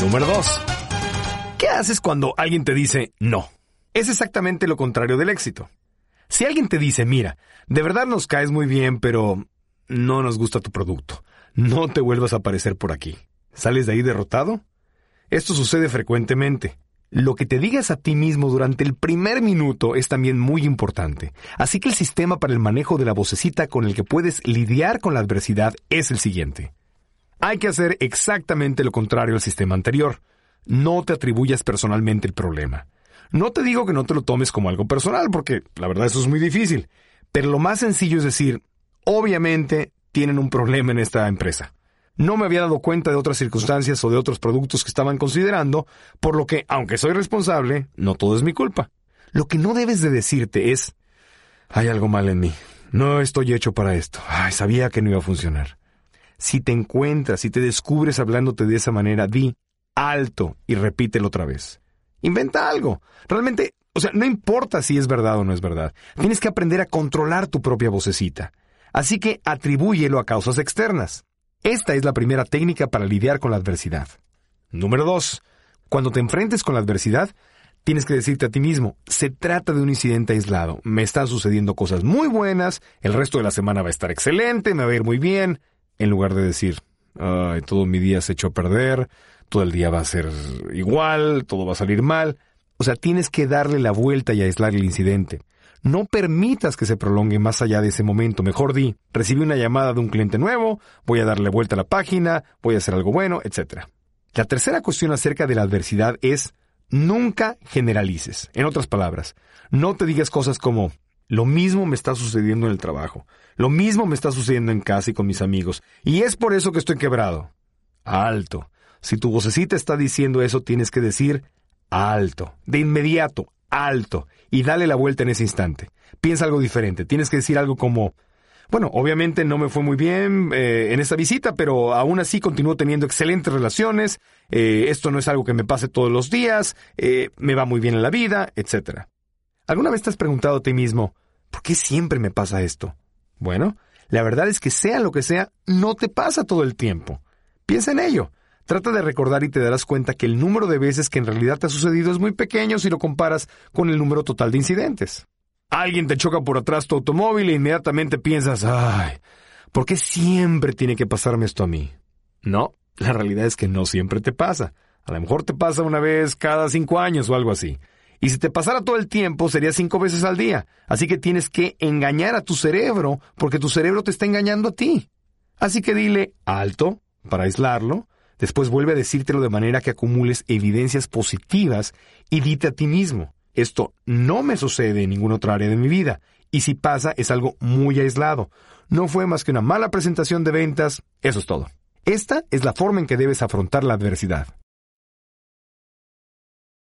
Número 2. ¿Qué haces cuando alguien te dice no? Es exactamente lo contrario del éxito. Si alguien te dice, mira, de verdad nos caes muy bien, pero no nos gusta tu producto, no te vuelvas a aparecer por aquí. ¿Sales de ahí derrotado? Esto sucede frecuentemente. Lo que te digas a ti mismo durante el primer minuto es también muy importante. Así que el sistema para el manejo de la vocecita con el que puedes lidiar con la adversidad es el siguiente. Hay que hacer exactamente lo contrario al sistema anterior. No te atribuyas personalmente el problema. No te digo que no te lo tomes como algo personal, porque la verdad eso es muy difícil. Pero lo más sencillo es decir, obviamente tienen un problema en esta empresa. No me había dado cuenta de otras circunstancias o de otros productos que estaban considerando, por lo que, aunque soy responsable, no todo es mi culpa. Lo que no debes de decirte es, hay algo mal en mí. No estoy hecho para esto. Ay, sabía que no iba a funcionar. Si te encuentras, si te descubres hablándote de esa manera, di alto y repítelo otra vez. Inventa algo. Realmente, o sea, no importa si es verdad o no es verdad. Tienes que aprender a controlar tu propia vocecita. Así que atribúyelo a causas externas. Esta es la primera técnica para lidiar con la adversidad. Número 2. Cuando te enfrentes con la adversidad, tienes que decirte a ti mismo, se trata de un incidente aislado, me están sucediendo cosas muy buenas, el resto de la semana va a estar excelente, me va a ir muy bien, en lugar de decir, Ay, todo mi día se echó a perder, todo el día va a ser igual, todo va a salir mal. O sea, tienes que darle la vuelta y aislar el incidente. No permitas que se prolongue más allá de ese momento. Mejor di, recibí una llamada de un cliente nuevo, voy a darle vuelta a la página, voy a hacer algo bueno, etc. La tercera cuestión acerca de la adversidad es nunca generalices. En otras palabras, no te digas cosas como lo mismo me está sucediendo en el trabajo, lo mismo me está sucediendo en casa y con mis amigos, y es por eso que estoy quebrado. Alto. Si tu vocecita está diciendo eso, tienes que decir alto, de inmediato, alto y dale la vuelta en ese instante. Piensa algo diferente. Tienes que decir algo como, bueno, obviamente no me fue muy bien eh, en esa visita, pero aún así continúo teniendo excelentes relaciones. Eh, esto no es algo que me pase todos los días. Eh, me va muy bien en la vida, etc. ¿Alguna vez te has preguntado a ti mismo, ¿por qué siempre me pasa esto? Bueno, la verdad es que sea lo que sea, no te pasa todo el tiempo. Piensa en ello. Trata de recordar y te darás cuenta que el número de veces que en realidad te ha sucedido es muy pequeño si lo comparas con el número total de incidentes. Alguien te choca por atrás tu automóvil e inmediatamente piensas, ay, ¿por qué siempre tiene que pasarme esto a mí? No, la realidad es que no siempre te pasa. A lo mejor te pasa una vez cada cinco años o algo así. Y si te pasara todo el tiempo, sería cinco veces al día. Así que tienes que engañar a tu cerebro, porque tu cerebro te está engañando a ti. Así que dile alto, para aislarlo, Después vuelve a decírtelo de manera que acumules evidencias positivas y dite a ti mismo, esto no me sucede en ninguna otra área de mi vida, y si pasa es algo muy aislado. No fue más que una mala presentación de ventas, eso es todo. Esta es la forma en que debes afrontar la adversidad.